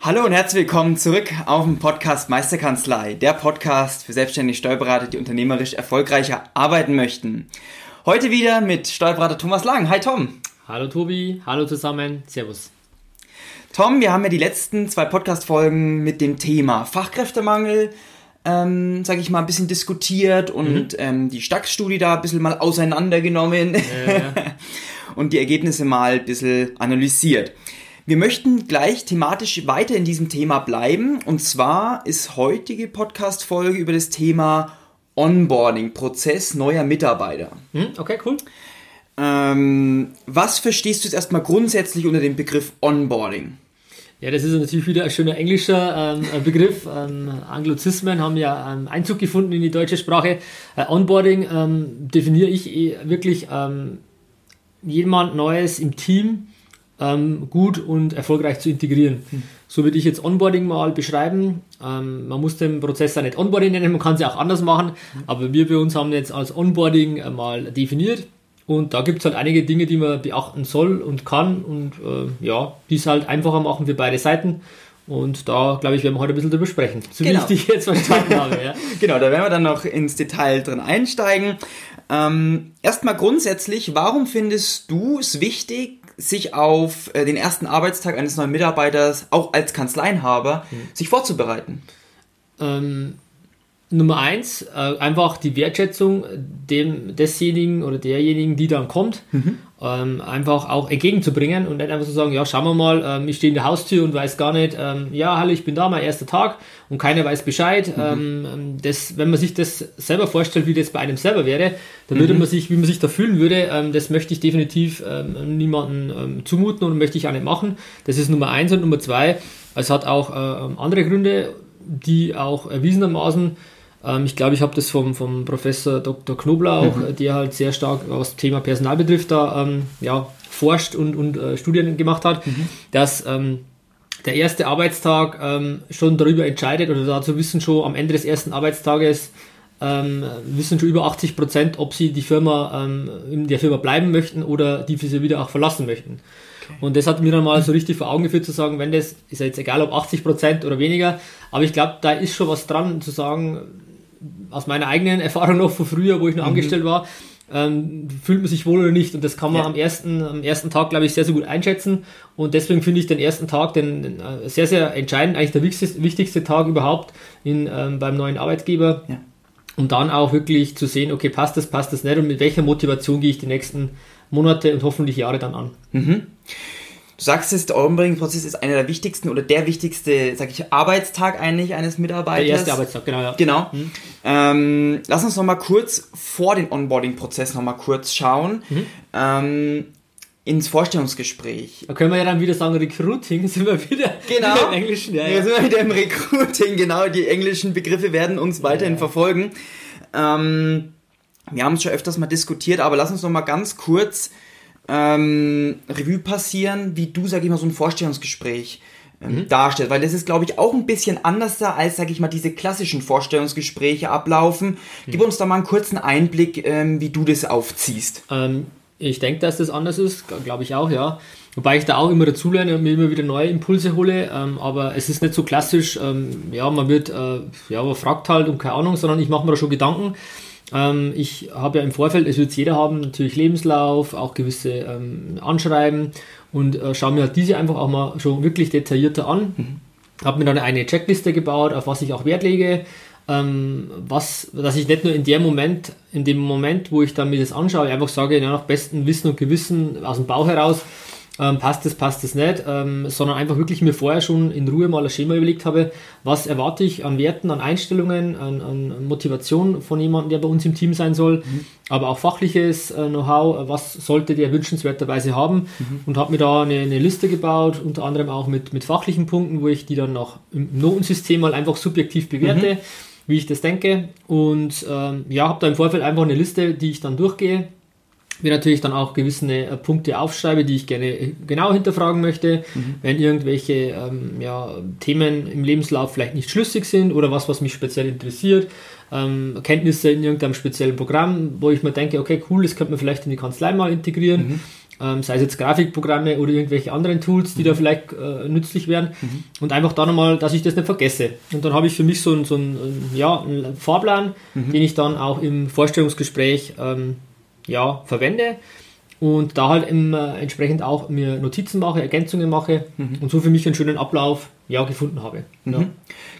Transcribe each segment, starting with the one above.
Hallo und herzlich willkommen zurück auf dem Podcast Meisterkanzlei, der Podcast für selbstständige Steuerberater, die unternehmerisch erfolgreicher arbeiten möchten. Heute wieder mit Steuerberater Thomas Lang. Hi Tom. Hallo Tobi, hallo zusammen, Servus. Tom, wir haben ja die letzten zwei Podcast-Folgen mit dem Thema Fachkräftemangel, ähm, sage ich mal, ein bisschen diskutiert und mhm. ähm, die Stax-Studie da ein bisschen mal auseinandergenommen ja, ja. und die Ergebnisse mal ein bisschen analysiert. Wir möchten gleich thematisch weiter in diesem Thema bleiben und zwar ist heutige Podcast-Folge über das Thema Onboarding, Prozess neuer Mitarbeiter. Mhm, okay, cool. Ähm, was verstehst du jetzt erstmal grundsätzlich unter dem Begriff Onboarding? Ja, das ist natürlich wieder ein schöner englischer ähm, Begriff. Ähm, Anglizismen haben ja ähm, Einzug gefunden in die deutsche Sprache. Äh, Onboarding ähm, definiere ich eh wirklich ähm, jemand Neues im Team ähm, gut und erfolgreich zu integrieren. Hm. So würde ich jetzt Onboarding mal beschreiben. man muss den Prozess ja nicht Onboarding nennen, man kann es ja auch anders machen, hm. aber wir bei uns haben jetzt als Onboarding äh, mal definiert und da gibt es halt einige Dinge, die man beachten soll und kann. Und äh, ja, die es halt einfacher machen für beide Seiten. Und da, glaube ich, werden wir heute ein bisschen drüber sprechen. So genau. wie ich dich jetzt verstanden habe. Ja. genau, da werden wir dann noch ins Detail drin einsteigen. Ähm, erstmal grundsätzlich, warum findest du es wichtig, sich auf äh, den ersten Arbeitstag eines neuen Mitarbeiters, auch als Kanzleienhaber, hm. sich vorzubereiten? Ähm, Nummer eins, äh, einfach die Wertschätzung dem, desjenigen oder derjenigen, die dann kommt, mhm. ähm, einfach auch entgegenzubringen und nicht einfach so sagen, ja, schauen wir mal, ähm, ich stehe in der Haustür und weiß gar nicht, ähm, ja, hallo, ich bin da, mein erster Tag und keiner weiß Bescheid. Mhm. Ähm, das, wenn man sich das selber vorstellt, wie das bei einem selber wäre, dann würde mhm. man sich, wie man sich da fühlen würde, ähm, das möchte ich definitiv ähm, niemandem zumuten und möchte ich auch nicht machen. Das ist Nummer eins und Nummer zwei, es hat auch äh, andere Gründe, die auch erwiesenermaßen ähm, ich glaube, ich habe das vom, vom Professor Dr. Knoblauch, mhm. der halt sehr stark was Thema Personal betrifft, da ähm, ja, forscht und, und äh, Studien gemacht hat, mhm. dass ähm, der erste Arbeitstag ähm, schon darüber entscheidet oder dazu wissen schon am Ende des ersten Arbeitstages ähm, wissen schon über 80 Prozent, ob sie die Firma ähm, in der Firma bleiben möchten oder die sie wieder auch verlassen möchten. Okay. Und das hat mir dann mal so richtig vor Augen geführt zu sagen, wenn das, ist ja jetzt egal ob 80 Prozent oder weniger, aber ich glaube, da ist schon was dran zu sagen, aus meiner eigenen Erfahrung noch von früher, wo ich noch mhm. angestellt war, ähm, fühlt man sich wohl oder nicht. Und das kann man ja. am, ersten, am ersten Tag, glaube ich, sehr, sehr gut einschätzen. Und deswegen finde ich den ersten Tag den, den äh, sehr, sehr entscheidend, eigentlich der wichtigste, wichtigste Tag überhaupt in, ähm, beim neuen Arbeitgeber. Ja. Um dann auch wirklich zu sehen, okay, passt das, passt das nicht und mit welcher Motivation gehe ich die nächsten Monate und hoffentlich Jahre dann an. Mhm. Du sagst es, der Onboarding-Prozess ist einer der wichtigsten oder der wichtigste, sag ich, Arbeitstag eigentlich eines Mitarbeiters. Der erste Arbeitstag, genau. Ja. Genau. Mhm. Ähm, lass uns nochmal kurz vor den Onboarding-Prozess nochmal kurz schauen. Mhm. Ähm, ins Vorstellungsgespräch. Da können wir ja dann wieder sagen, Recruiting, sind wir wieder, genau. im Englischen. Ja, ja. sind wir wieder im Recruiting, genau, die englischen Begriffe werden uns weiterhin ja. verfolgen. Ähm, wir haben es schon öfters mal diskutiert, aber lass uns nochmal ganz kurz ähm, Revue passieren, wie du, sag ich mal, so ein Vorstellungsgespräch ähm, mhm. darstellst. Weil das ist, glaube ich, auch ein bisschen anders da, als, sag ich mal, diese klassischen Vorstellungsgespräche ablaufen. Mhm. Gib uns da mal einen kurzen Einblick, ähm, wie du das aufziehst. Ähm, ich denke, dass das anders ist, glaube ich auch, ja. Wobei ich da auch immer dazulerne und mir immer wieder neue Impulse hole, ähm, aber es ist nicht so klassisch, ähm, ja, man wird, äh, ja, man fragt halt und keine Ahnung, sondern ich mache mir da schon Gedanken ähm, ich habe ja im Vorfeld, es wird jeder haben, natürlich Lebenslauf, auch gewisse ähm, Anschreiben und äh, schaue mir halt diese einfach auch mal schon wirklich detaillierter an. Mhm. Habe mir dann eine Checkliste gebaut, auf was ich auch Wert lege. Ähm, was, dass ich nicht nur in dem Moment, in dem Moment, wo ich dann mir das anschaue, einfach sage, ja, nach bestem Wissen und Gewissen aus dem Bauch heraus, ähm, passt es, passt es nicht, ähm, sondern einfach wirklich mir vorher schon in Ruhe mal ein Schema überlegt habe, was erwarte ich an Werten, an Einstellungen, an, an Motivation von jemandem, der bei uns im Team sein soll, mhm. aber auch fachliches äh, Know-how, was sollte der wünschenswerterweise haben mhm. und habe mir da eine, eine, Liste gebaut, unter anderem auch mit, mit fachlichen Punkten, wo ich die dann noch im Notensystem mal einfach subjektiv bewerte. Mhm. wie ich das denke und ähm, ja, habe da im Vorfeld einfach eine Liste, die ich dann durchgehe mir natürlich dann auch gewisse äh, Punkte aufschreibe, die ich gerne äh, genau hinterfragen möchte, mhm. wenn irgendwelche ähm, ja, Themen im Lebenslauf vielleicht nicht schlüssig sind oder was, was mich speziell interessiert, ähm, Kenntnisse in irgendeinem speziellen Programm, wo ich mir denke, okay, cool, das könnte man vielleicht in die Kanzlei mal integrieren. Mhm. Ähm, sei es jetzt Grafikprogramme oder irgendwelche anderen Tools, die mhm. da vielleicht äh, nützlich wären. Mhm. Und einfach da nochmal, dass ich das nicht vergesse. Und dann habe ich für mich so, ein, so ein, ja, einen Fahrplan, mhm. den ich dann auch im Vorstellungsgespräch ähm, ja, verwende und da halt im, äh, entsprechend auch mir Notizen mache, Ergänzungen mache mhm. und so für mich einen schönen Ablauf ja, gefunden habe. Mhm. Ja.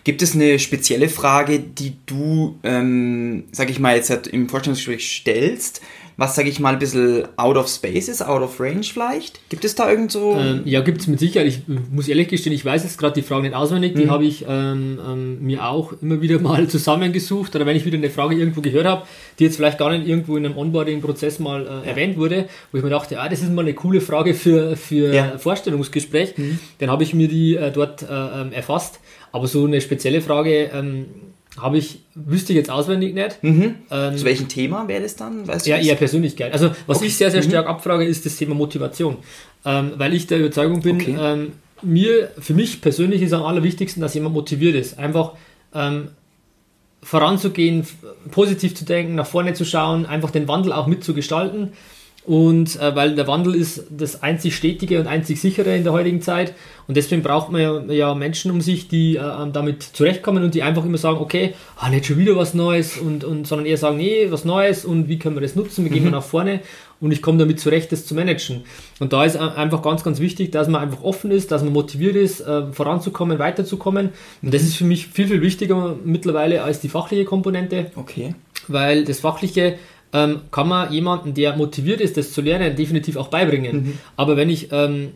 Gibt es eine spezielle Frage, die du, ähm, sag ich mal, jetzt halt im Vorstellungsgespräch stellst, was, sage ich mal, ein bisschen out of space ist, out of range vielleicht? Gibt es da irgend so... Ähm, ja, gibt es mit Sicherheit. Ich muss ehrlich gestehen, ich weiß jetzt gerade die Fragen nicht auswendig. Die mhm. habe ich ähm, ähm, mir auch immer wieder mal zusammengesucht. Oder wenn ich wieder eine Frage irgendwo gehört habe, die jetzt vielleicht gar nicht irgendwo in einem Onboarding-Prozess mal äh, ja. erwähnt wurde, wo ich mir dachte, ah, das ist mal eine coole Frage für, für ja. Vorstellungsgespräch, mhm. dann habe ich mir die äh, dort äh, ähm, erfasst. Aber so eine spezielle Frage ähm, habe ich, wüsste ich jetzt auswendig nicht. Mhm. Ähm, Zu welchem Thema wäre das dann? Weißt ja, eher Persönlichkeit. Also was okay. ich sehr, sehr mhm. stark mhm. abfrage, ist das Thema Motivation. Ähm, weil ich der Überzeugung bin, okay. ähm, mir, für mich persönlich ist am allerwichtigsten, dass jemand motiviert ist. Einfach ähm, voranzugehen, positiv zu denken, nach vorne zu schauen, einfach den Wandel auch mitzugestalten. Und äh, weil der Wandel ist das einzig Stetige und einzig sichere in der heutigen Zeit. Und deswegen braucht man ja, ja Menschen um sich, die äh, ähm, damit zurechtkommen und die einfach immer sagen, okay, ah, nicht schon wieder was Neues, und, und, sondern eher sagen, nee, was Neues und wie können wir das nutzen, wie gehen wir mhm. nach vorne und ich komme damit zurecht, das zu managen. Und da ist äh, einfach ganz, ganz wichtig, dass man einfach offen ist, dass man motiviert ist, äh, voranzukommen, weiterzukommen. Und das ist für mich viel, viel wichtiger mittlerweile als die fachliche Komponente. Okay. Weil das Fachliche ähm, kann man jemanden, der motiviert ist, das zu lernen, definitiv auch beibringen. Mhm. Aber wenn ich ähm,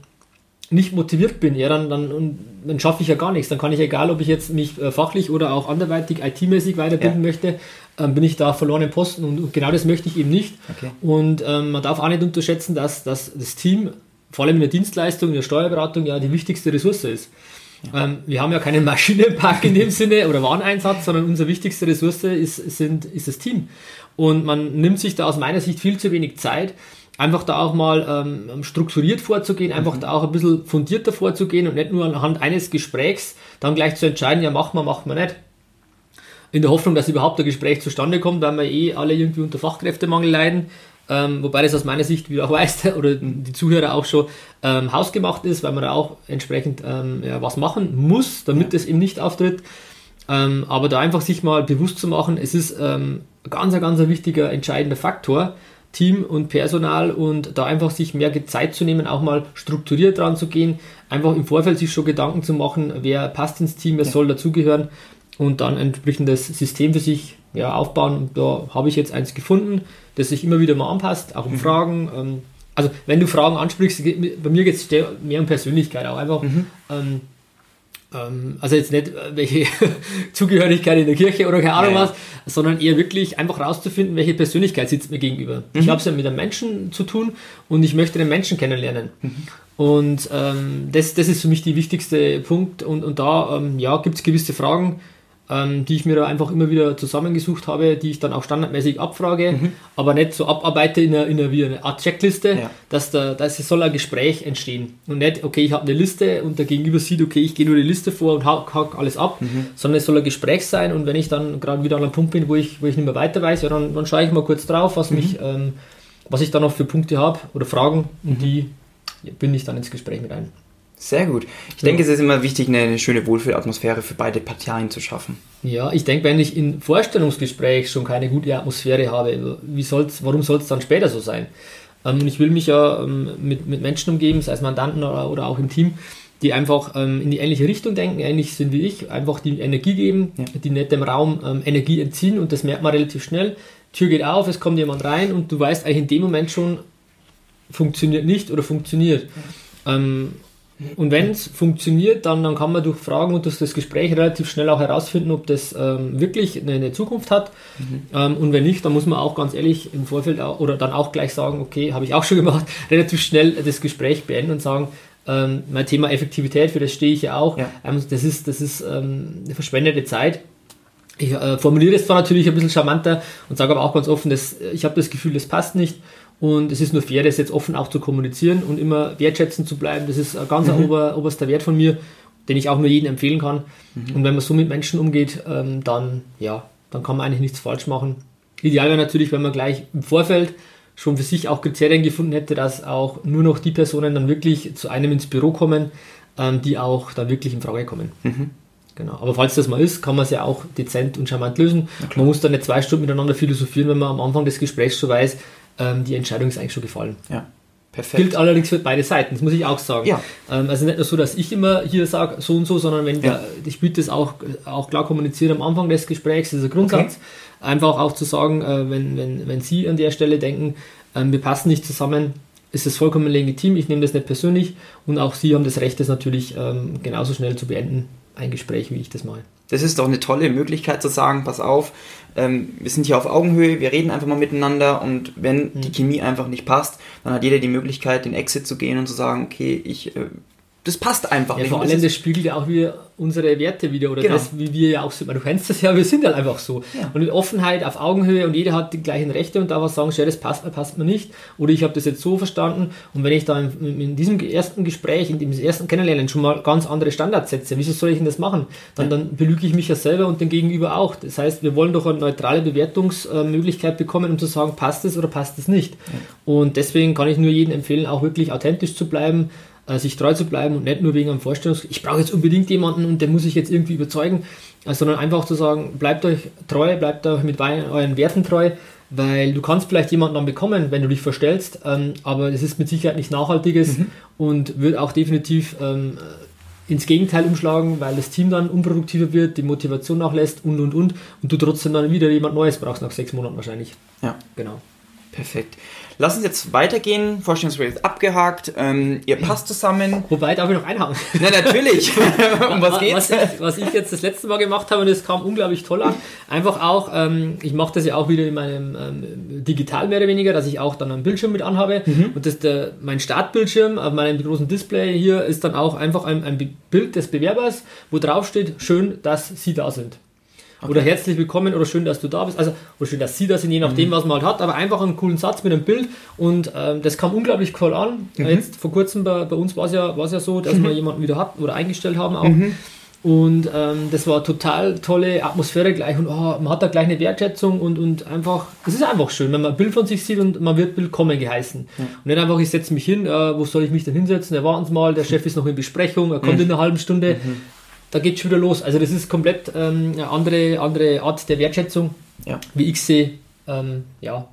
nicht motiviert bin, ja, dann, dann, dann schaffe ich ja gar nichts. Dann kann ich, egal ob ich jetzt mich äh, fachlich oder auch anderweitig IT-mäßig weiterbilden ja. möchte, ähm, bin ich da verloren im Posten und, und, genau das möchte ich eben nicht. Okay. Und ähm, man darf auch nicht unterschätzen, dass, dass das Team, vor allem in der Dienstleistung, in der Steuerberatung, ja die wichtigste Ressource ist. Ja. Ähm, wir haben ja keinen Maschinenpark in dem Sinne oder Wareneinsatz, sondern unsere wichtigste Ressource ist, sind, ist das Team. Und man nimmt sich da aus meiner Sicht viel zu wenig Zeit, einfach da auch mal ähm, strukturiert vorzugehen, einfach mhm. da auch ein bisschen fundierter vorzugehen und nicht nur anhand eines Gesprächs dann gleich zu entscheiden, ja, machen wir, machen wir nicht. In der Hoffnung, dass überhaupt ein Gespräch zustande kommt, weil wir eh alle irgendwie unter Fachkräftemangel leiden. Ähm, wobei das aus meiner Sicht, wie du auch weißt, oder die Zuhörer auch schon, ähm, hausgemacht ist, weil man da auch entsprechend ähm, ja, was machen muss, damit es eben nicht auftritt. Ähm, aber da einfach sich mal bewusst zu machen, es ist ähm, ganz, ganz ein wichtiger, entscheidender Faktor, Team und Personal und da einfach sich mehr Zeit zu nehmen, auch mal strukturiert dran zu gehen, einfach im Vorfeld sich schon Gedanken zu machen, wer passt ins Team, wer ja. soll dazugehören und dann ein entsprechendes System für sich ja, aufbauen. Und da habe ich jetzt eins gefunden, das sich immer wieder mal anpasst, auch um mhm. Fragen. Ähm, also wenn du Fragen ansprichst, bei mir geht es mehr um Persönlichkeit, auch einfach mhm. ähm, ähm, also jetzt nicht äh, welche Zugehörigkeit in der Kirche oder keine Ahnung ja, was, sondern eher wirklich einfach rauszufinden, welche Persönlichkeit sitzt mir gegenüber. Mhm. Ich habe es ja mit einem Menschen zu tun und ich möchte den Menschen kennenlernen. Mhm. Und ähm, das, das ist für mich der wichtigste Punkt und, und da ähm, ja, gibt es gewisse Fragen, ähm, die ich mir da einfach immer wieder zusammengesucht habe, die ich dann auch standardmäßig abfrage, mhm. aber nicht so abarbeite in einer, in einer, wie eine Art Checkliste, ja. dass da dass es soll ein Gespräch entstehen und nicht, okay, ich habe eine Liste und der Gegenüber sieht, okay, ich gehe nur die Liste vor und hack, hack alles ab, mhm. sondern es soll ein Gespräch sein und wenn ich dann gerade wieder an einem Punkt bin, wo ich, wo ich nicht mehr weiter weiß, ja, dann, dann schaue ich mal kurz drauf, was mhm. mich, ähm, was ich da noch für Punkte habe oder Fragen und mhm. die binde ich dann ins Gespräch mit ein. Sehr gut. Ich ja. denke, es ist immer wichtig, eine schöne Wohlfühlatmosphäre für beide Parteien zu schaffen. Ja, ich denke, wenn ich im Vorstellungsgespräch schon keine gute Atmosphäre habe, wie soll's, warum soll es dann später so sein? Ähm, und ich will mich ja ähm, mit, mit Menschen umgeben, sei es Mandanten oder, oder auch im Team, die einfach ähm, in die ähnliche Richtung denken, ähnlich sind wie ich, einfach die Energie geben, ja. die nicht dem Raum ähm, Energie entziehen und das merkt man relativ schnell. Tür geht auf, es kommt jemand rein und du weißt eigentlich in dem Moment schon, funktioniert nicht oder funktioniert. Ähm, und wenn es funktioniert, dann, dann kann man durch Fragen und durch das Gespräch relativ schnell auch herausfinden, ob das ähm, wirklich eine, eine, Zukunft hat. Mhm. Ähm, und wenn nicht, dann muss man auch ganz ehrlich im Vorfeld auch, oder dann auch gleich sagen, okay, habe ich auch schon gemacht, relativ schnell das Gespräch beenden und sagen, ähm, mein Thema Effektivität, für das stehe ich ja auch. Ja. Ähm, das ist, das ist ähm, eine verschwendete Zeit. Ich äh, formuliere es zwar natürlich ein bisschen charmanter und sage aber auch ganz offen, dass ich habe das Gefühl, das passt nicht. Und es ist nur fair, das jetzt offen auch zu kommunizieren und immer wertschätzend zu bleiben. Das ist ein ganz mhm. ober, oberster Wert von mir, den ich auch nur jedem empfehlen kann. Mhm. Und wenn man so mit Menschen umgeht, ähm, dann, ja, dann kann man eigentlich nichts falsch machen. Ideal wäre natürlich, wenn man gleich im Vorfeld schon für sich auch Kriterien gefunden hätte, dass auch nur noch die Personen dann wirklich zu einem ins Büro kommen, ähm, die auch da wirklich in Frage kommen. Mhm. Genau. Aber falls das mal ist, kann man es ja auch dezent und charmant lösen. Man muss dann nicht zwei Stunden miteinander philosophieren, wenn man am Anfang des Gesprächs schon weiß, ähm, die Entscheidung ist eigentlich schon gefallen. Ja. Perfekt. Gilt allerdings für beide Seiten, das muss ich auch sagen. Ja. Ähm, also nicht nur so, dass ich immer hier sage, so und so, sondern wenn ja. der, ich würde das auch, auch klar kommunizieren am Anfang des Gesprächs, das ist ein Grundsatz. Okay. Einfach auch zu sagen, äh, wenn, wenn, wenn Sie an der Stelle denken, ähm, wir passen nicht zusammen, ist es vollkommen legitim, ich nehme das nicht persönlich und auch Sie haben das Recht, das natürlich ähm, genauso schnell zu beenden, ein Gespräch, wie ich das mache. Das ist doch eine tolle Möglichkeit zu sagen, pass auf, ähm, wir sind hier auf Augenhöhe, wir reden einfach mal miteinander und wenn mhm. die Chemie einfach nicht passt, dann hat jeder die Möglichkeit, den Exit zu gehen und zu sagen, okay, ich äh, das passt einfach ja, nicht. Vor allem, das, das spiegelt ja auch wieder unsere Werte wieder oder genau. das, wie wir ja auch sind. Du kennst das ja, wir sind halt einfach so. Ja. Und in Offenheit, auf Augenhöhe und jeder hat die gleichen Rechte und da was sagen, ja, das passt mir, passt mir nicht. Oder ich habe das jetzt so verstanden. Und wenn ich da in, in, diesem ersten Gespräch, in diesem ersten Kennenlernen schon mal ganz andere Standards setze, wieso soll ich denn das machen? Dann, dann belüge ich mich ja selber und den Gegenüber auch. Das heißt, wir wollen doch eine neutrale Bewertungsmöglichkeit bekommen, um zu sagen, passt es oder passt es nicht. Ja. Und deswegen kann ich nur jedem empfehlen, auch wirklich authentisch zu bleiben äh, sich treu zu bleiben und nicht nur wegen einem Vorstellungs... Ich brauche jetzt unbedingt jemanden und den muss ich jetzt irgendwie überzeugen, äh, sondern einfach zu sagen, bleibt euch treu, bleibt euch mit euren Werten treu, weil du kannst vielleicht jemanden dann bekommen, wenn du dich verstellst, ähm, aber es ist mit Sicherheit nicht nachhaltiges mhm. und wird auch definitiv ähm, ins Gegenteil umschlagen, weil das Team dann unproduktiver wird, die Motivation nachlässt und und und und du trotzdem dann wieder jemand Neues brauchst nach sechs Monaten wahrscheinlich. Ja. Genau. Perfekt. Lass uns jetzt weitergehen. Vorstellungsgespräch abgehakt. Ähm, ihr passt zusammen. Wobei, darf ich noch einhauen? Na, natürlich. um was geht's? Was ich, was ich, jetzt das letzte Mal gemacht habe, und das kam unglaublich toll an, einfach auch, ähm, ich mache das ja auch wieder in meinem ähm, digital mehr oder weniger, dass ich auch dann einen Bildschirm mit anhabe. Mhm. Und das der, mein Startbildschirm auf meinem großen Display hier ist dann auch einfach ein, ein Bild des Bewerbers, wo drauf steht, schön, dass Sie da sind. Okay. Oder herzlich willkommen oder schön, dass du da bist. Also, oder schön, dass sie da sind, je nachdem, mhm. was man halt hat. Aber einfach einen coolen Satz mit einem Bild. Und ähm, das kam unglaublich cool an. Mhm. Jetzt vor kurzem bei, bei uns war es ja, ja so, dass mhm. wir jemanden wieder hatten oder eingestellt haben auch. Mhm. Und ähm, das war total tolle Atmosphäre gleich und oh, man hat da gleich eine Wertschätzung und, und einfach, es ist einfach schön, wenn man ein Bild von sich sieht und man wird willkommen geheißen. Ja. Und nicht einfach, ich setze mich hin, äh, wo soll ich mich denn hinsetzen? Ja, warten Sie mal, der Chef ist noch in Besprechung, er kommt mhm. in einer halben Stunde. Mhm da geht es schon wieder los. Also das ist komplett ähm, eine andere, andere Art der Wertschätzung, ja. wie ich sie ähm, ja,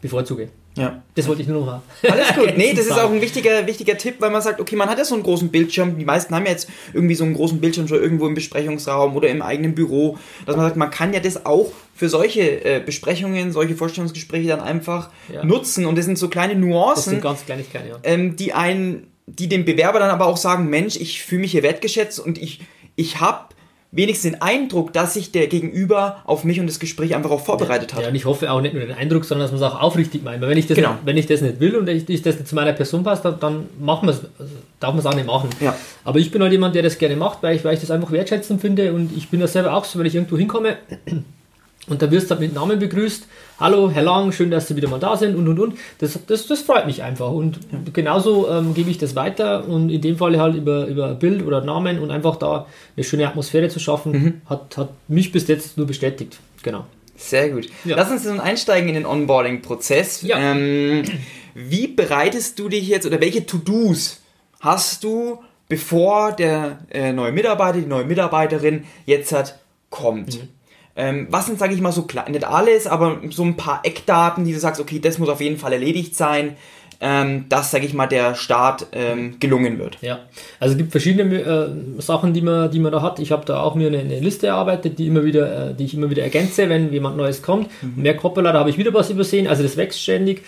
bevorzuge. Ja. Das wollte ich nur noch mal. Alles gut. Nee, das ist auch ein wichtiger, wichtiger Tipp, weil man sagt, okay, man hat ja so einen großen Bildschirm. Die meisten haben ja jetzt irgendwie so einen großen Bildschirm schon irgendwo im Besprechungsraum oder im eigenen Büro. Dass man sagt, man kann ja das auch für solche äh, Besprechungen, solche Vorstellungsgespräche dann einfach ja. nutzen. Und das sind so kleine Nuancen. Das sind ganz Kleinigkeiten, ja. Ähm, die einen, die dem Bewerber dann aber auch sagen, Mensch, ich fühle mich hier wertgeschätzt und ich ich habe wenigstens den Eindruck, dass sich der Gegenüber auf mich und das Gespräch einfach auch vorbereitet hat. Ja, und ich hoffe auch nicht nur den Eindruck, sondern dass man es auch aufrichtig meint. Weil wenn ich das, genau. nicht, wenn ich das nicht will und ich, ich das nicht zu meiner Person passt, dann machen also darf man es auch nicht machen. Ja. Aber ich bin halt jemand, der das gerne macht, weil ich, weil ich das einfach wertschätzend finde und ich bin das selber auch so, wenn ich irgendwo hinkomme und da wirst du mit Namen begrüßt. Hallo, Herr Lang, schön, dass Sie wieder mal da sind und und und. Das, das, das freut mich einfach. Und genauso ähm, gebe ich das weiter und in dem Fall halt über, über Bild oder Namen und einfach da eine schöne Atmosphäre zu schaffen, mhm. hat, hat mich bis jetzt nur bestätigt. Genau. Sehr gut. Ja. Lass uns nun einsteigen in den Onboarding-Prozess. Ja. Ähm, wie bereitest du dich jetzt oder welche To-Dos hast du, bevor der äh, neue Mitarbeiter, die neue Mitarbeiterin jetzt hat, kommt? Mhm. Ähm, was sind, sage ich mal, so klein, nicht alles, aber so ein paar Eckdaten, die du sagst, okay, das muss auf jeden Fall erledigt sein, ähm, dass, sage ich mal, der Start ähm, gelungen wird. Ja, also es gibt verschiedene äh, Sachen, die man, die man da hat. Ich habe da auch mir eine, eine, Liste erarbeitet, die immer wieder, äh, die ich immer wieder ergänze, wenn jemand Neues kommt. Mhm. Mehr Coppola, da habe ich wieder was übersehen, also das wächst ständig.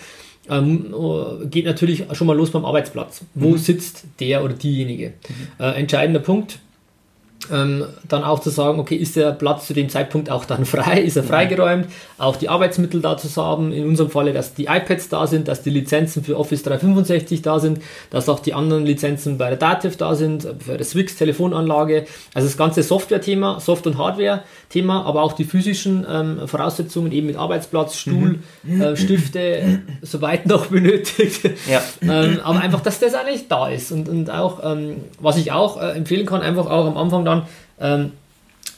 ähm, äh, geht natürlich schon mal los beim Arbeitsplatz. Wo mhm. sitzt der oder diejenige? Mhm. Äh, entscheidender Punkt ähm, dann auch zu sagen, okay, ist der Platz zu dem Zeitpunkt auch dann frei, ist er freigeräumt, auch die Arbeitsmittel da zu haben, in unserem Falle, dass die iPads da sind, dass die Lizenzen für Office 365 da sind, dass auch die anderen Lizenzen bei der Dativ da sind, für das Swix Telefonanlage, also das ganze Software-Thema, Soft- und Hardware-Thema, aber auch die physischen ähm, Voraussetzungen eben mit Arbeitsplatz, Stuhl, mhm. äh, Stifte, soweit noch benötigt, ja. ähm, aber einfach, dass das eigentlich da ist. Und, und auch, ähm, was ich auch äh, empfehlen kann, einfach auch am Anfang dann ähm,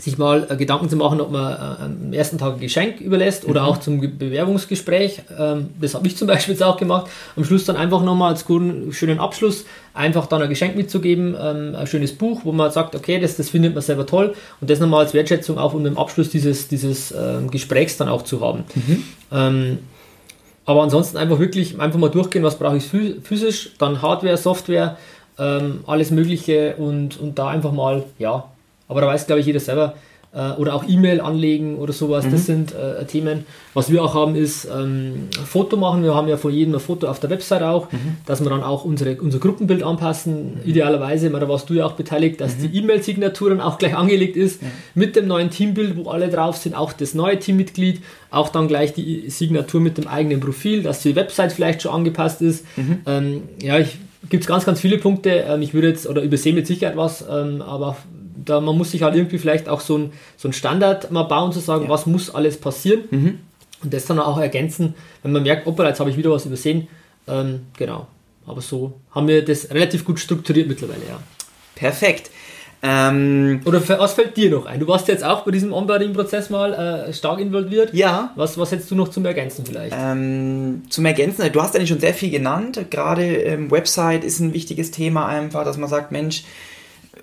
sich mal äh, Gedanken zu machen, ob man äh, am ersten Tag ein Geschenk überlässt oder mhm. auch zum Bewerbungsgespräch. Ähm, das habe ich zum Beispiel jetzt auch gemacht. Am Schluss dann einfach nochmal als guten, schönen Abschluss einfach dann ein Geschenk mitzugeben, ähm, ein schönes Buch, wo man sagt, okay, das, das findet man selber toll und das nochmal als Wertschätzung auch um den Abschluss dieses, dieses ähm, Gesprächs dann auch zu haben. Mhm. Ähm, aber ansonsten einfach wirklich einfach mal durchgehen, was brauche ich physisch, dann Hardware, Software, ähm, alles Mögliche und, und da einfach mal, ja, aber da weiß, glaube ich, jeder selber, äh, oder auch E-Mail anlegen oder sowas, mhm. das sind äh, Themen. Was wir auch haben, ist ähm, Foto machen. Wir haben ja von jedem ein Foto auf der Website auch, mhm. dass wir dann auch unsere, unser Gruppenbild anpassen. Mhm. Idealerweise, da warst du ja auch beteiligt, dass die mhm. E-Mail-Signatur dann auch gleich angelegt ist mit dem neuen Teambild, wo alle drauf sind, auch das neue Teammitglied, auch dann gleich die Signatur mit dem eigenen Profil, dass die Website vielleicht schon angepasst ist. Mhm. Ähm, ja, ich gibt es ganz, ganz viele Punkte. Ähm, ich würde jetzt, oder übersehe mit Sicherheit was, ähm, aber da, man muss sich halt irgendwie vielleicht auch so ein, so ein Standard mal bauen, zu sagen, ja. was muss alles passieren. Mhm. Und das dann auch ergänzen, wenn man merkt, opera, jetzt habe ich wieder was übersehen. Ähm, genau. Aber so haben wir das relativ gut strukturiert mittlerweile, ja. Perfekt. Ähm, Oder für, was fällt dir noch ein? Du warst jetzt auch bei diesem Onboarding-Prozess mal äh, stark involviert. Ja. Was, was hättest du noch zum Ergänzen vielleicht? Ähm, zum Ergänzen, du hast eigentlich schon sehr viel genannt. Gerade ähm, Website ist ein wichtiges Thema einfach, dass man sagt, Mensch,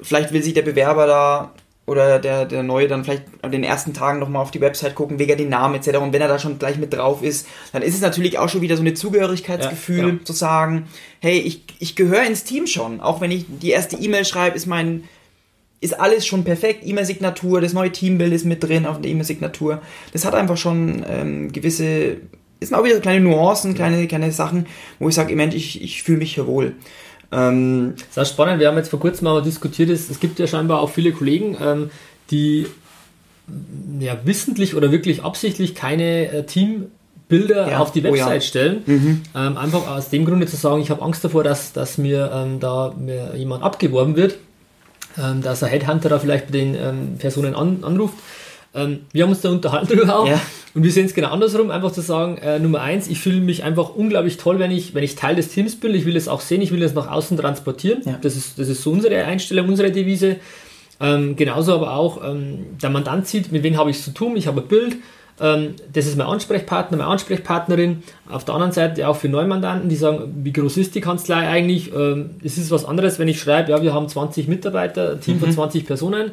vielleicht will sich der Bewerber da oder der, der Neue dann vielleicht an den ersten Tagen nochmal auf die Website gucken, wegen den Namen etc. Und wenn er da schon gleich mit drauf ist, dann ist es natürlich auch schon wieder so eine Zugehörigkeitsgefühl ja, genau. zu sagen, hey, ich, ich gehöre ins Team schon. Auch wenn ich die erste E-Mail schreibe, ist mein ist alles schon perfekt. E-Mail-Signatur, das neue Teambild ist mit drin auf der E-Mail-Signatur. Das hat einfach schon ähm, gewisse, ist auch wieder kleine Nuancen, kleine, kleine Sachen, wo ich sage, Mensch, ich, ich fühle mich hier wohl. Ähm, das ist spannend. Wir haben jetzt vor kurzem mal diskutiert, es gibt ja scheinbar auch viele Kollegen, ähm, die ja, wissentlich oder wirklich absichtlich keine äh, Teambilder ja, auf die Website oh ja. stellen. Mhm. Ähm, einfach aus dem Grunde zu sagen, ich habe Angst davor, dass, dass mir ähm, da mir jemand abgeworben wird ähm, dass ein Headhunter da vielleicht bei den ähm, Personen an, anruft. Ähm, wir haben uns da unterhalten darüber auch. Ja. Und wir sehen es genau andersrum, einfach zu sagen, äh, Nummer eins, ich fühle mich einfach unglaublich toll, wenn ich, wenn ich Teil des Teams bin. Ich will es auch sehen, ich will es nach außen transportieren. Ja. Das, ist, das ist so unsere Einstellung, unsere Devise. Ähm, genauso aber auch, ähm, der Mandant sieht, mit wem habe ich es zu tun, ich habe ein Bild, das ist mein Ansprechpartner, meine Ansprechpartnerin. Auf der anderen Seite auch für Neumandanten, die sagen, wie groß ist die Kanzlei eigentlich? Ähm, es ist was anderes, wenn ich schreibe, ja, wir haben 20 Mitarbeiter, ein Team mhm. von 20 Personen.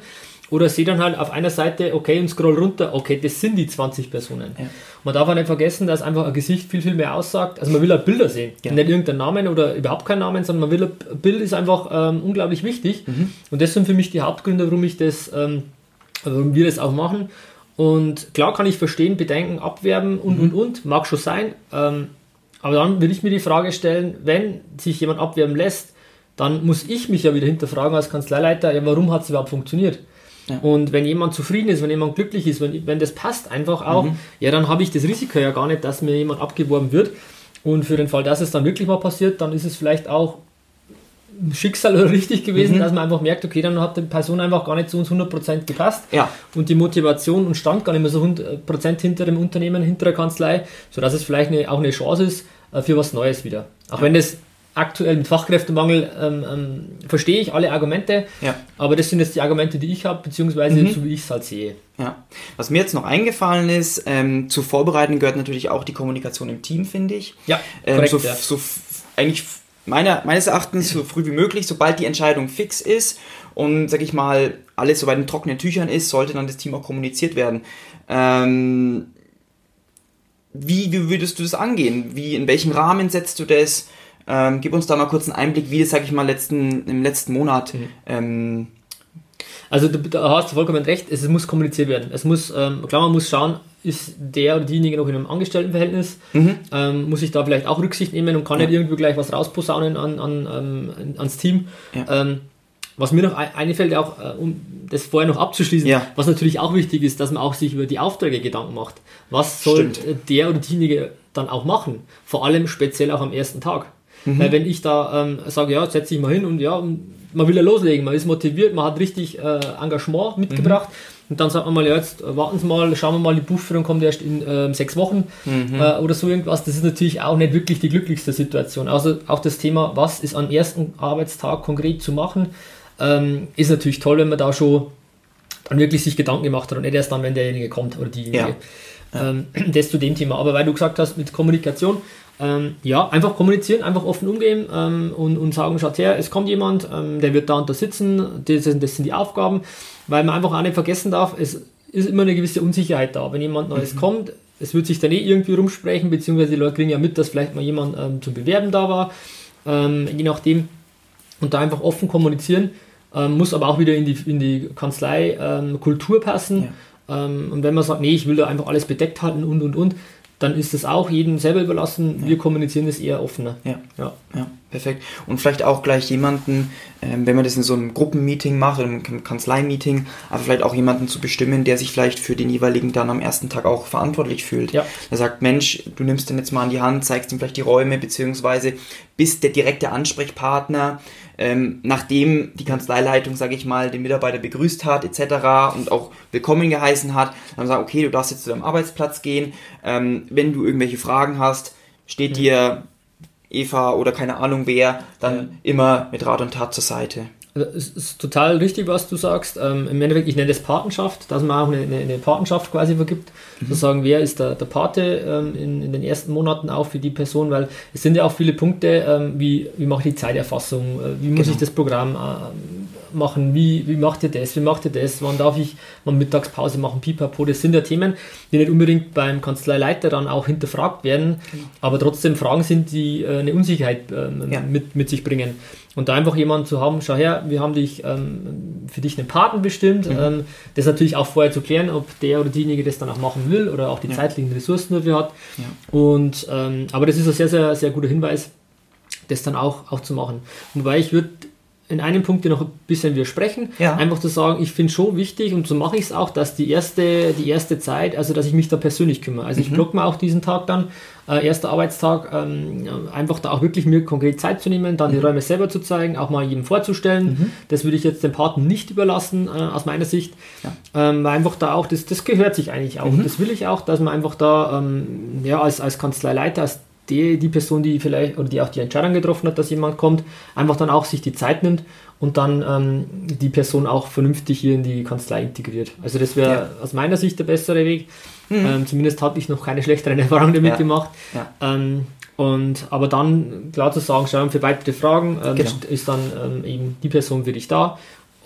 Oder sehe dann halt auf einer Seite, okay, und scroll runter, okay, das sind die 20 Personen. Ja. Man darf auch nicht vergessen, dass einfach ein Gesicht viel, viel mehr aussagt. Also man will auch Bilder sehen. Ja. Nicht irgendeinen Namen oder überhaupt keinen Namen, sondern man will, ein Bild ist einfach ähm, unglaublich wichtig. Mhm. Und das sind für mich die Hauptgründe, warum ich das, ähm, warum wir das auch machen. Und klar kann ich verstehen, Bedenken abwerben und, mhm. und, und, mag schon sein. Ähm, aber dann will ich mir die Frage stellen, wenn sich jemand abwerben lässt, dann muss ich mich ja wieder hinterfragen als Kanzleileiter, ja, warum hat es überhaupt funktioniert? Ja. Und wenn jemand zufrieden ist, wenn jemand glücklich ist, wenn, wenn das passt einfach auch, mhm. ja, dann habe ich das Risiko ja gar nicht, dass mir jemand abgeworben wird. Und für den Fall, dass es dann wirklich mal passiert, dann ist es vielleicht auch Schicksal oder richtig gewesen, mhm. dass man einfach merkt, okay, dann hat die Person einfach gar nicht zu uns 100% gepasst ja. und die Motivation und stand gar nicht mehr so 100% hinter dem Unternehmen, hinter der Kanzlei, sodass es vielleicht eine, auch eine Chance ist äh, für was Neues wieder. Auch ja. wenn das aktuell mit Fachkräftemangel ähm, ähm, verstehe ich alle Argumente, ja. aber das sind jetzt die Argumente, die ich habe, beziehungsweise mhm. so wie ich es halt sehe. Ja. Was mir jetzt noch eingefallen ist, ähm, zu vorbereiten gehört natürlich auch die Kommunikation im Team, finde ich. Ja, ähm, korrekt, so, ja. so eigentlich meiner, meines Erachtens so früh wie möglich, sobald die Entscheidung fix ist und, sag ich mal, alles soweit in trockenen Tüchern ist, sollte dann das Team auch kommuniziert werden. Ähm, wie, wie würdest du das angehen? Wie, in welchem Rahmen setzt du das? Ähm, gib uns da mal kurz einen Einblick, wie das, sag ich mal, letzten, im letzten Monat mhm. ähm, Also du, da hast du vollkommen recht, es muss kommuniziert werden. Es muss, ähm, klar, man muss schauen, ist der oder diejenige noch in einem Angestelltenverhältnis, mhm. ähm, muss ich da vielleicht auch Rücksicht nehmen und kann ja. nicht irgendwie gleich was rausposaunen an, an, ähm, ans Team. Ja. Ähm, was mir noch einfällt, auch äh, um das vorher noch abzuschließen, ja. was natürlich auch wichtig ist, dass man auch sich über die Aufträge Gedanken macht. Was soll Stimmt. der oder diejenige dann auch machen? Vor allem speziell auch am ersten Tag. Mhm. Weil wenn ich da ähm, sage, ja, setze ich mal hin und ja, man will ja loslegen, man ist motiviert, man hat richtig äh, Engagement mitgebracht. Mhm. Und dann sagt man mal, ja, jetzt warten Sie mal, schauen wir mal, die Buchführung kommt erst in äh, sechs Wochen mhm. äh, oder so irgendwas. Das ist natürlich auch nicht wirklich die glücklichste Situation. Also auch das Thema, was ist am ersten Arbeitstag konkret zu machen, ähm, ist natürlich toll, wenn man da schon dann wirklich sich Gedanken gemacht hat und nicht erst dann, wenn derjenige kommt oder diejenige. Ja. Ähm, das zu dem Thema. Aber weil du gesagt hast, mit Kommunikation, ähm, ja, einfach kommunizieren, einfach offen umgehen ähm, und, und sagen, schaut her, es kommt jemand, ähm, der wird da und da sitzen, das, das, sind die Aufgaben, weil man einfach auch nicht vergessen darf, es ist immer eine gewisse Unsicherheit da. Wenn jemand Neues mhm. kommt, es wird sich dann eh irgendwie rumsprechen, beziehungsweise die Leute kriegen ja mit, dass vielleicht mal jemand ähm, zum Bewerben da war, ähm, je nachdem, und da einfach offen kommunizieren, ähm, muss aber auch wieder in die, in die Kanzlei-Kultur passen. Ja. und wenn man sagt, nee, ich will da einfach alles bedeckt halten und und und, dann ist das auch jedem selber überlassen. Ja. Wir kommunizieren das eher offener. Ja. ja. ja, perfekt. Und vielleicht auch gleich jemanden, ähm, wenn man das in so einem Gruppenmeeting macht oder einem Kanzlei-Meeting, aber vielleicht auch jemanden zu bestimmen, der sich vielleicht für den jeweiligen dann am ersten Tag auch verantwortlich fühlt. Ja. Der sagt, Mensch, du nimmst den jetzt mal an die Hand, zeigst ihm vielleicht die Räume, beziehungsweise bist der direkte Ansprechpartner ähm, nachdem die Kanzleileitung, sage ich mal, den Mitarbeiter begrüßt hat etc. und auch willkommen geheißen hat, dann sagen, okay, du darfst jetzt zu deinem Arbeitsplatz gehen. Ähm, wenn du irgendwelche Fragen hast, steht mhm. dir Eva oder keine Ahnung wer dann ja. immer mit Rat und Tat zur Seite. Also, es ist total richtig, was du sagst. Ähm, Im Endeffekt, ich nenne das Patenschaft, dass man auch eine, eine, Patenschaft quasi vergibt. Mhm. Zu sagen, wer ist der, der Pate ähm, in, in, den ersten Monaten auch für die Person, weil es sind ja auch viele Punkte, ähm, wie, wie mache ich die Zeiterfassung, äh, wie muss genau. ich das Programm äh, machen, wie, wie macht ihr das, wie macht ihr das, wann darf ich mal Mittagspause machen, pipapo. Das sind ja Themen, die nicht unbedingt beim Kanzleileiter dann auch hinterfragt werden, mhm. aber trotzdem Fragen sind, die äh, eine Unsicherheit ähm, ja. mit, mit sich bringen. Und da einfach jemanden zu haben, schau her, wir haben dich ähm, für dich einen Paten bestimmt. Mhm. Ähm, das natürlich auch vorher zu klären, ob der oder diejenige das dann auch machen will oder auch die ja. zeitlichen Ressourcen dafür hat. Ja. Und ähm, aber das ist ein sehr, sehr, sehr guter Hinweis, das dann auch, auch zu machen. Wobei ich würde in einem Punkt noch ein bisschen widersprechen. Ja. Einfach zu sagen, ich finde schon wichtig und so mache ich es auch, dass die erste, die erste Zeit, also dass ich mich da persönlich kümmere. Also mhm. ich block mir auch diesen Tag dann, äh, erster Arbeitstag, ähm, einfach da auch wirklich mir konkret Zeit zu nehmen, dann mhm. die Räume selber zu zeigen, auch mal jedem vorzustellen. Mhm. Das würde ich jetzt dem Paten nicht überlassen, äh, aus meiner Sicht. Ja. Ähm, weil einfach da auch, das, das gehört sich eigentlich auch. Und mhm. das will ich auch, dass man einfach da ähm, ja, als, als Kanzleileiter, als die, die Person, die vielleicht oder die auch die Entscheidung getroffen hat, dass jemand kommt, einfach dann auch sich die Zeit nimmt und dann ähm, die Person auch vernünftig hier in die Kanzlei integriert. Also das wäre ja. aus meiner Sicht der bessere Weg. Mhm. Ähm, zumindest habe ich noch keine schlechteren Erfahrungen damit ja. gemacht. Ja. Ähm, und aber dann klar zu sagen, schau, für weitere Fragen ähm, genau. ist dann ähm, eben die Person für dich da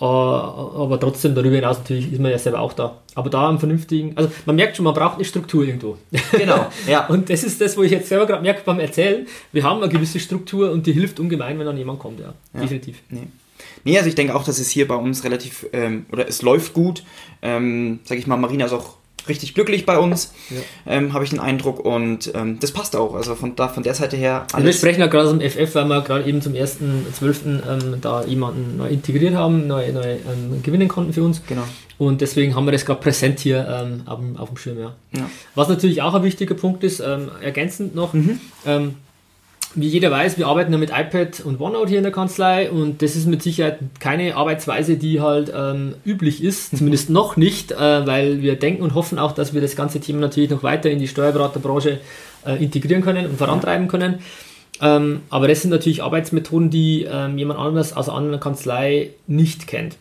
aber trotzdem darüber hinaus natürlich ist man ja selber auch da. Aber da am vernünftigen, also man merkt schon, man braucht eine Struktur irgendwo. Genau, ja. und das ist das, wo ich jetzt selber gerade merke beim Erzählen, wir haben eine gewisse Struktur und die hilft ungemein, wenn dann jemand kommt, ja. ja. Definitiv. Nee. Nee, also ich denke auch, dass es hier bei uns relativ, ähm, oder es läuft gut. Ähm, sag ich mal, Marina ist auch richtig glücklich bei uns, ja. ähm, habe ich den Eindruck. Und ähm, das passt auch. Also von, da, von der Seite her. Also wir sprechen ja gerade aus dem FF, weil wir gerade eben zum 1.12. Ähm, da jemanden neu integriert haben, neu, neu ähm, gewinnen konnten für uns. Genau. Und deswegen haben wir das gerade präsent hier ähm, auf, dem, auf dem Schirm. Ja. ja. Was natürlich auch ein wichtiger Punkt ist, ähm, ergänzend noch, mhm. Wie jeder weiß, wir arbeiten ja mit iPad und OneNote hier in der Kanzlei und das ist mit Sicherheit keine Arbeitsweise, die halt ähm, üblich ist, zumindest noch nicht, äh, weil wir denken und hoffen auch, dass wir das ganze Thema natürlich noch weiter in die Steuerberaterbranche äh, integrieren können und vorantreiben können. Ähm, aber das sind natürlich Arbeitsmethoden, die ähm, jemand anderes aus einer anderen Kanzlei nicht kennt.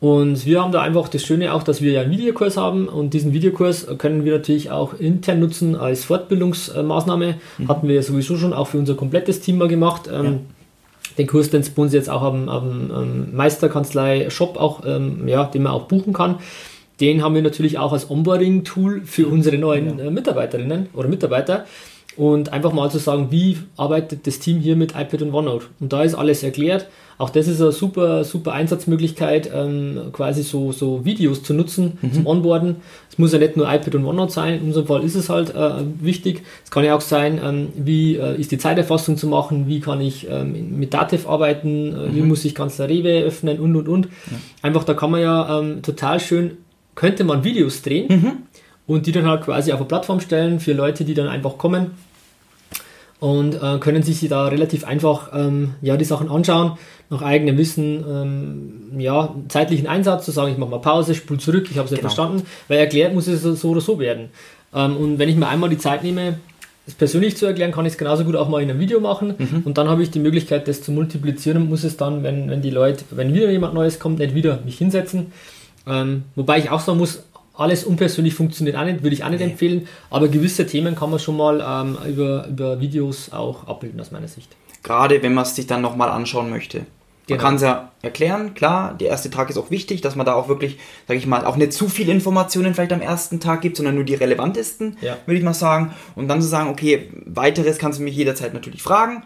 Und wir haben da einfach das Schöne auch, dass wir ja einen Videokurs haben und diesen Videokurs können wir natürlich auch intern nutzen als Fortbildungsmaßnahme. Mhm. Hatten wir ja sowieso schon auch für unser komplettes Team mal gemacht. Ähm, ja. Den Kurs, den es bei uns jetzt auch am, am, am Meisterkanzlei-Shop auch, ähm, ja, den man auch buchen kann. Den haben wir natürlich auch als Onboarding-Tool für unsere neuen äh, Mitarbeiterinnen oder Mitarbeiter. Und einfach mal zu sagen, wie arbeitet das Team hier mit iPad und OneNote. Und da ist alles erklärt. Auch das ist eine super, super Einsatzmöglichkeit, ähm, quasi so, so Videos zu nutzen mhm. zum Onboarden. Es muss ja nicht nur iPad und OneNote sein, in unserem Fall ist es halt äh, wichtig. Es kann ja auch sein, ähm, wie äh, ist die Zeiterfassung zu machen, wie kann ich ähm, mit Dativ arbeiten, äh, mhm. wie muss ich Kanzler Rewe öffnen und und und. Ja. Einfach, da kann man ja ähm, total schön, könnte man Videos drehen. Mhm und die dann halt quasi auf eine Plattform stellen für Leute, die dann einfach kommen und äh, können sich da relativ einfach ähm, ja, die Sachen anschauen, nach eigenem Wissen, ähm, ja, zeitlichen Einsatz, zu sagen, ich mache mal Pause, spule zurück, ich habe es nicht genau. verstanden, weil erklärt muss es so oder so werden. Ähm, und wenn ich mir einmal die Zeit nehme, es persönlich zu erklären, kann ich es genauso gut auch mal in einem Video machen mhm. und dann habe ich die Möglichkeit, das zu multiplizieren und muss es dann, wenn, wenn die Leute, wenn wieder jemand Neues kommt, nicht wieder mich hinsetzen. Ähm, wobei ich auch sagen muss, alles unpersönlich funktioniert auch nicht, würde ich auch nicht nee. empfehlen, aber gewisse Themen kann man schon mal ähm, über, über Videos auch abbilden aus meiner Sicht. Gerade wenn man es sich dann nochmal anschauen möchte. Man genau. kann es ja erklären, klar, der erste Tag ist auch wichtig, dass man da auch wirklich, sage ich mal, auch nicht zu viel Informationen vielleicht am ersten Tag gibt, sondern nur die relevantesten, ja. würde ich mal sagen. Und dann zu sagen, okay, weiteres kannst du mich jederzeit natürlich fragen,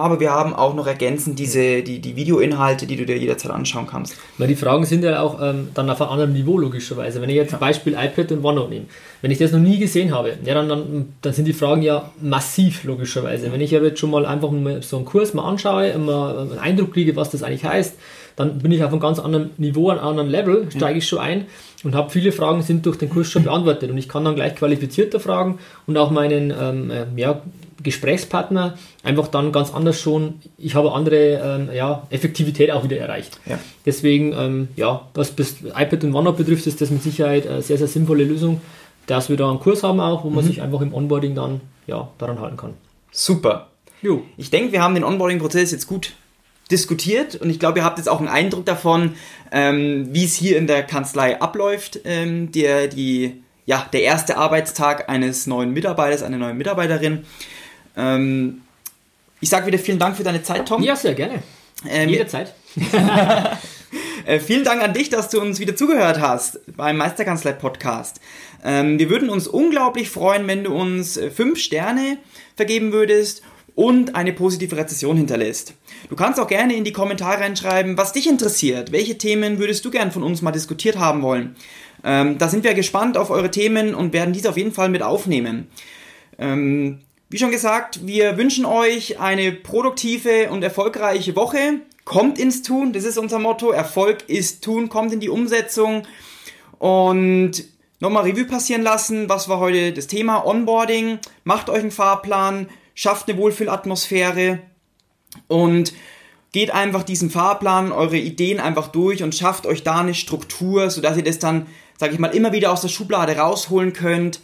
aber wir haben auch noch ergänzend diese, die, die Videoinhalte, die du dir jederzeit anschauen kannst. Weil die Fragen sind ja auch ähm, dann auf einem anderen Niveau logischerweise. Wenn ich jetzt ja. zum Beispiel iPad und OneNote nehme, wenn ich das noch nie gesehen habe, ja, dann, dann, dann sind die Fragen ja massiv logischerweise. Wenn ich ja jetzt schon mal einfach mal so einen Kurs mal anschaue, mal einen Eindruck kriege, was das eigentlich heißt, dann bin ich auf einem ganz anderen Niveau, einem anderen Level, steige ich schon ein und habe viele Fragen sind durch den Kurs schon beantwortet und ich kann dann gleich qualifizierter fragen und auch meinen ähm, äh, ja, Gesprächspartner einfach dann ganz anders schon, ich habe andere ähm, ja, Effektivität auch wieder erreicht. Ja. Deswegen, ähm, ja, was bis iPad und OneNote betrifft, ist das mit Sicherheit eine sehr, sehr sinnvolle Lösung, dass wir da einen Kurs haben auch, wo man mhm. sich einfach im Onboarding dann ja, daran halten kann. Super. Jo. Ich denke, wir haben den Onboarding-Prozess jetzt gut diskutiert und ich glaube, ihr habt jetzt auch einen Eindruck davon, ähm, wie es hier in der Kanzlei abläuft, ähm, der, die, ja, der erste Arbeitstag eines neuen Mitarbeiters, einer neuen Mitarbeiterin. Ähm, ich sage wieder vielen Dank für deine Zeit, Tom. Ja, sehr gerne. Ähm, Jederzeit. äh, vielen Dank an dich, dass du uns wieder zugehört hast beim Meisterkanzlei Podcast. Ähm, wir würden uns unglaublich freuen, wenn du uns äh, fünf Sterne vergeben würdest und eine positive Rezession hinterlässt. Du kannst auch gerne in die Kommentare reinschreiben, was dich interessiert. Welche Themen würdest du gern von uns mal diskutiert haben wollen? Ähm, da sind wir gespannt auf eure Themen und werden diese auf jeden Fall mit aufnehmen. Ähm, wie schon gesagt, wir wünschen euch eine produktive und erfolgreiche Woche. Kommt ins Tun, das ist unser Motto. Erfolg ist Tun, kommt in die Umsetzung. Und nochmal Revue passieren lassen, was war heute das Thema Onboarding. Macht euch einen Fahrplan, schafft eine Wohlfühlatmosphäre und geht einfach diesen Fahrplan, eure Ideen einfach durch und schafft euch da eine Struktur, sodass ihr das dann, sage ich mal, immer wieder aus der Schublade rausholen könnt,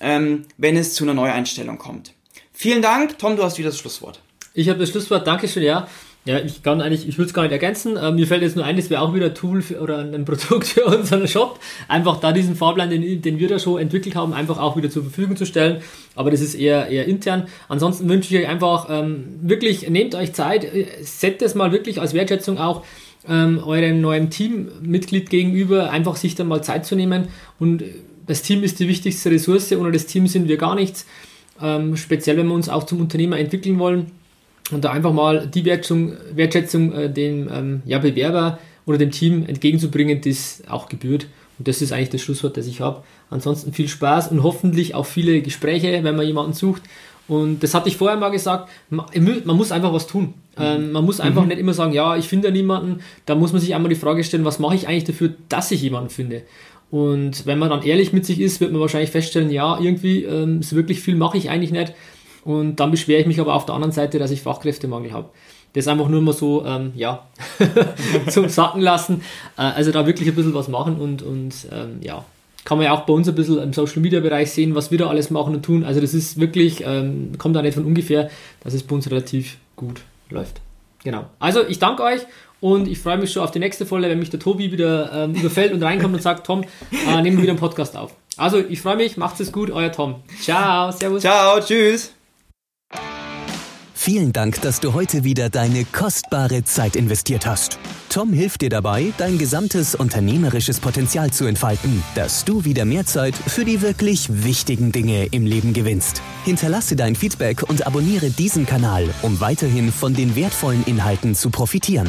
ähm, wenn es zu einer Neueinstellung kommt. Vielen Dank. Tom, du hast wieder das Schlusswort. Ich habe das Schlusswort. Dankeschön, ja. Ja, ich kann eigentlich, ich würde es gar nicht ergänzen. Äh, mir fällt jetzt nur ein, das wäre auch wieder ein Tool für, oder ein Produkt für unseren Shop. Einfach da diesen Fahrplan, den, den wir da schon entwickelt haben, einfach auch wieder zur Verfügung zu stellen. Aber das ist eher, eher intern. Ansonsten wünsche ich euch einfach ähm, wirklich, nehmt euch Zeit, äh, setzt es mal wirklich als Wertschätzung auch ähm, eurem neuen Teammitglied gegenüber, einfach sich dann mal Zeit zu nehmen. Und das Team ist die wichtigste Ressource. Ohne das Team sind wir gar nichts ähm, speziell wenn wir uns auch zum Unternehmer entwickeln wollen und da einfach mal die Wertschätzung, Wertschätzung äh, dem ähm, ja, Bewerber oder dem Team entgegenzubringen, das auch gebührt. Und das ist eigentlich das Schlusswort, das ich habe. Ansonsten viel Spaß und hoffentlich auch viele Gespräche, wenn man jemanden sucht. Und das hatte ich vorher mal gesagt, man, man muss einfach was tun. Mhm. Ähm, man muss einfach mhm. nicht immer sagen, ja, ich finde niemanden. Da muss man sich einmal die Frage stellen, was mache ich eigentlich dafür, dass ich jemanden finde. Und wenn man dann ehrlich mit sich ist, wird man wahrscheinlich feststellen, ja, irgendwie ähm, so wirklich viel mache ich eigentlich nicht. Und dann beschwere ich mich aber auf der anderen Seite, dass ich Fachkräftemangel habe. Das einfach nur mal so, ähm, ja, zum Sacken lassen. Äh, also da wirklich ein bisschen was machen und, und ähm, ja, kann man ja auch bei uns ein bisschen im Social Media Bereich sehen, was wir da alles machen und tun. Also das ist wirklich, ähm, kommt da nicht von ungefähr, dass es bei uns relativ gut läuft. Genau. Also ich danke euch und ich freue mich schon auf die nächste Folge, wenn mich der Tobi wieder ähm, überfällt und reinkommt und sagt, Tom, äh, nehmen wir wieder einen Podcast auf. Also, ich freue mich, macht es gut, euer Tom. Ciao, servus. Ciao, tschüss. Vielen Dank, dass du heute wieder deine kostbare Zeit investiert hast. Tom hilft dir dabei, dein gesamtes unternehmerisches Potenzial zu entfalten, dass du wieder mehr Zeit für die wirklich wichtigen Dinge im Leben gewinnst. Hinterlasse dein Feedback und abonniere diesen Kanal, um weiterhin von den wertvollen Inhalten zu profitieren.